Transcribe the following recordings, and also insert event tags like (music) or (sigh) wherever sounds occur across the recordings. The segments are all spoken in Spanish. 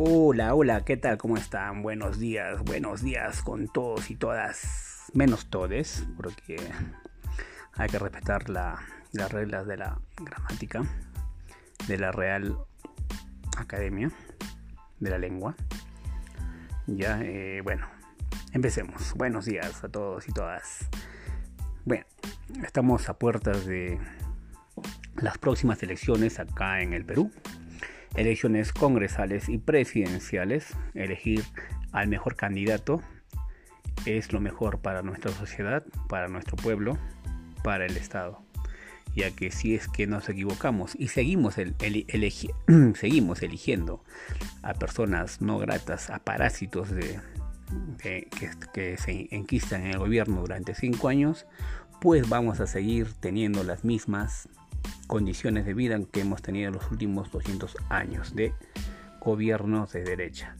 Hola, hola, ¿qué tal? ¿Cómo están? Buenos días, buenos días con todos y todas, menos todes, porque hay que respetar las reglas de la gramática, de la Real Academia de la Lengua. Ya, eh, bueno, empecemos. Buenos días a todos y todas. Bueno, estamos a puertas de las próximas elecciones acá en el Perú elecciones congresales y presidenciales, elegir al mejor candidato es lo mejor para nuestra sociedad, para nuestro pueblo, para el Estado. Ya que si es que nos equivocamos y seguimos, (clears throat) seguimos eligiendo a personas no gratas, a parásitos de, que, que se enquistan en el gobierno durante cinco años, pues vamos a seguir teniendo las mismas condiciones de vida que hemos tenido en los últimos 200 años de gobiernos de derecha.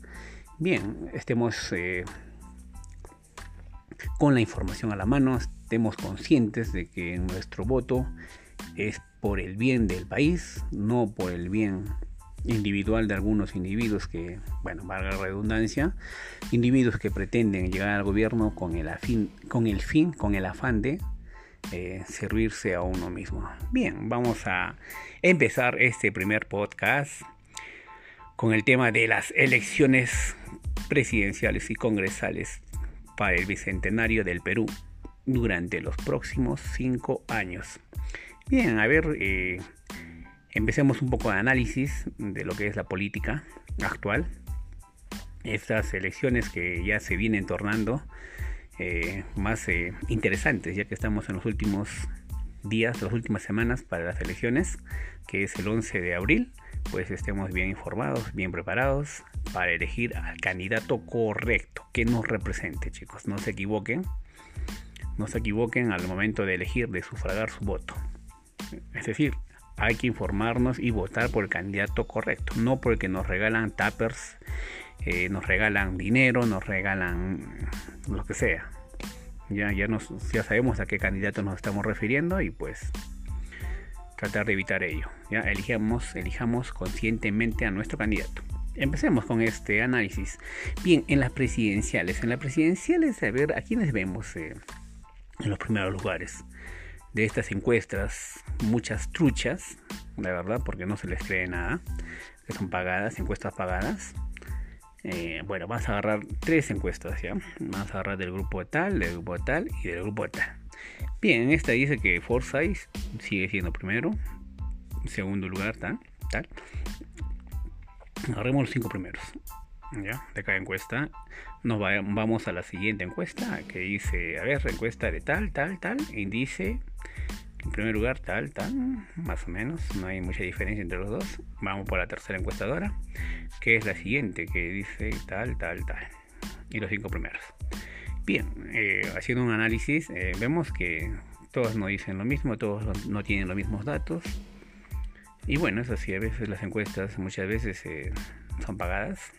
Bien, estemos eh, con la información a la mano, estemos conscientes de que nuestro voto es por el bien del país, no por el bien individual de algunos individuos que, bueno, valga la redundancia, individuos que pretenden llegar al gobierno con el, afín, con el fin, con el afán de eh, servirse a uno mismo. Bien, vamos a empezar este primer podcast con el tema de las elecciones presidenciales y congresales para el bicentenario del Perú durante los próximos cinco años. Bien, a ver, eh, empecemos un poco de análisis de lo que es la política actual. Estas elecciones que ya se vienen tornando eh, más eh, interesantes, ya que estamos en los últimos días, las últimas semanas para las elecciones, que es el 11 de abril, pues estemos bien informados, bien preparados para elegir al candidato correcto que nos represente, chicos. No se equivoquen, no se equivoquen al momento de elegir, de sufragar su voto. Es decir, hay que informarnos y votar por el candidato correcto, no porque nos regalan tappers eh, nos regalan dinero, nos regalan lo que sea. Ya, ya, nos, ya sabemos a qué candidato nos estamos refiriendo y pues tratar de evitar ello. Elijamos, elijamos conscientemente a nuestro candidato. Empecemos con este análisis. Bien, en las presidenciales. En las presidenciales, a ver, a quiénes vemos eh, en los primeros lugares de estas encuestas. Muchas truchas, la verdad, porque no se les cree nada. Que son pagadas, encuestas pagadas. Eh, bueno, vamos a agarrar tres encuestas, ¿ya? Vamos a agarrar del grupo tal, del grupo tal y del grupo tal. Bien, esta dice que Forsyth sigue siendo primero, segundo lugar, tal, tal. Agarremos los cinco primeros, ¿ya? De cada encuesta. Nos vamos a la siguiente encuesta que dice, a ver, encuesta de tal, tal, tal, índice en primer lugar, tal, tal, más o menos, no hay mucha diferencia entre los dos. Vamos por la tercera encuestadora, que es la siguiente, que dice tal, tal, tal. Y los cinco primeros. Bien, eh, haciendo un análisis, eh, vemos que todos no dicen lo mismo, todos no tienen los mismos datos. Y bueno, es así, a veces las encuestas muchas veces eh, son pagadas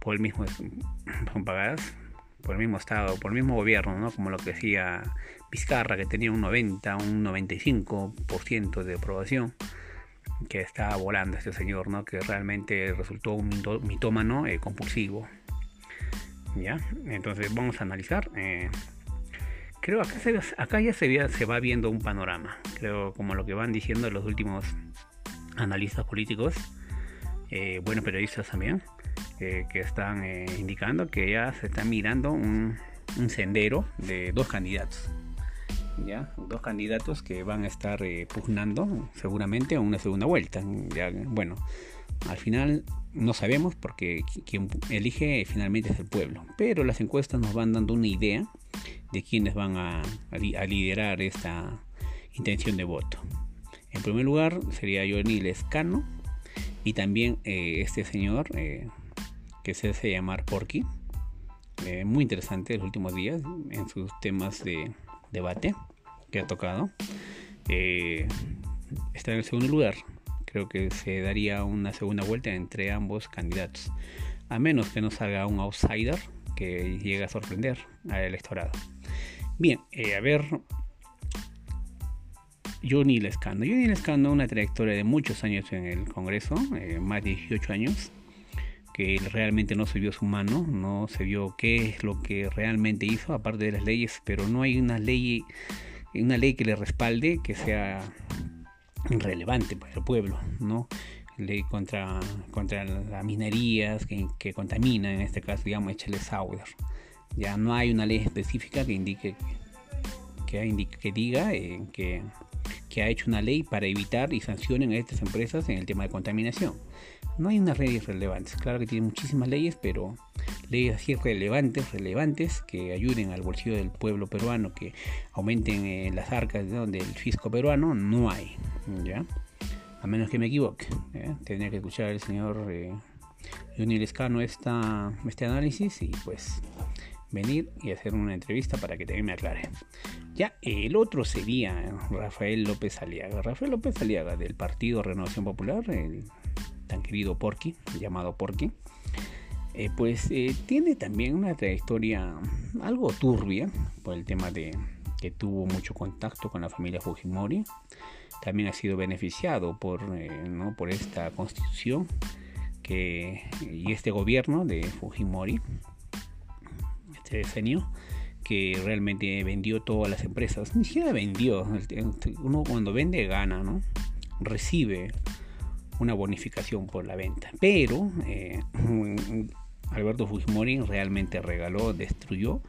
por el mismo, son pagadas por el mismo estado, por el mismo gobierno, ¿no? Como lo que decía Vizcarra, que tenía un 90, un 95% de aprobación, que estaba volando este señor, ¿no? Que realmente resultó un mitómano eh, compulsivo. ¿Ya? Entonces vamos a analizar. Eh, creo acá, acá ya se, se va viendo un panorama. Creo como lo que van diciendo los últimos analistas políticos, eh, buenos periodistas también que están eh, indicando que ya se está mirando un, sendero de dos candidatos. ¿ya? Dos candidatos que van a estar eh, pugnando seguramente a una segunda vuelta. Ya, bueno, al final no sabemos porque quien elige finalmente es el pueblo, pero las encuestas nos van dando una idea de quiénes van a, liderar esta intención de voto. En primer lugar sería Johnny Lescano y también eh, este señor que se hace llamar Porky. Eh, muy interesante los últimos días en sus temas de debate que ha tocado. Eh, está en el segundo lugar. Creo que se daría una segunda vuelta entre ambos candidatos. A menos que no salga un outsider que llegue a sorprender al electorado. Bien, eh, a ver. Johnny Lescano. Johnny Lescano, una trayectoria de muchos años en el Congreso, más de 18 años que realmente no se vio su mano, no se vio qué es lo que realmente hizo, aparte de las leyes, pero no hay una ley, una ley que le respalde que sea relevante para el pueblo, ¿no? Ley contra, contra las minerías que, que contaminan, en este caso, digamos, échale Sauer. Ya no hay una ley específica que indique que, que diga eh, que, ha hecho una ley para evitar y sancionen a estas empresas en el tema de contaminación. No hay unas leyes relevantes. Claro que tiene muchísimas leyes, pero leyes así relevantes, relevantes, que ayuden al bolsillo del pueblo peruano, que aumenten eh, las arcas del fisco peruano, no hay. ¿ya? A menos que me equivoque. ¿eh? Tendría que escuchar al señor eh, esta, este análisis y pues venir y hacer una entrevista para que también me aclare. Ya, el otro sería Rafael López Aliaga. Rafael López Aliaga del Partido Renovación Popular, el tan querido Porqui, llamado Porqui, eh, pues eh, tiene también una trayectoria algo turbia por el tema de que tuvo mucho contacto con la familia Fujimori. También ha sido beneficiado por, eh, ¿no? por esta constitución que, y este gobierno de Fujimori este decenio que realmente vendió todas las empresas. Ni siquiera vendió. Uno cuando vende gana, ¿no? Recibe una bonificación por la venta. Pero eh, Alberto Fujimori realmente regaló, destruyó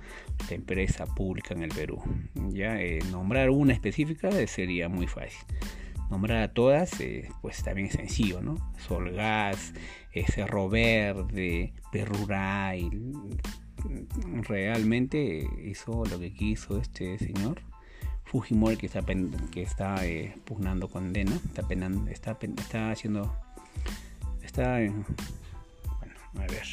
la empresa pública en el Perú. Ya eh, nombrar una específica sería muy fácil. Nombrar a todas, eh, pues también es sencillo, ¿no? Solgas, Cerro Verde, Perruray, realmente hizo lo que quiso este señor. Fujimori que está que está eh, pugnando condena está penando está está haciendo está bueno a ver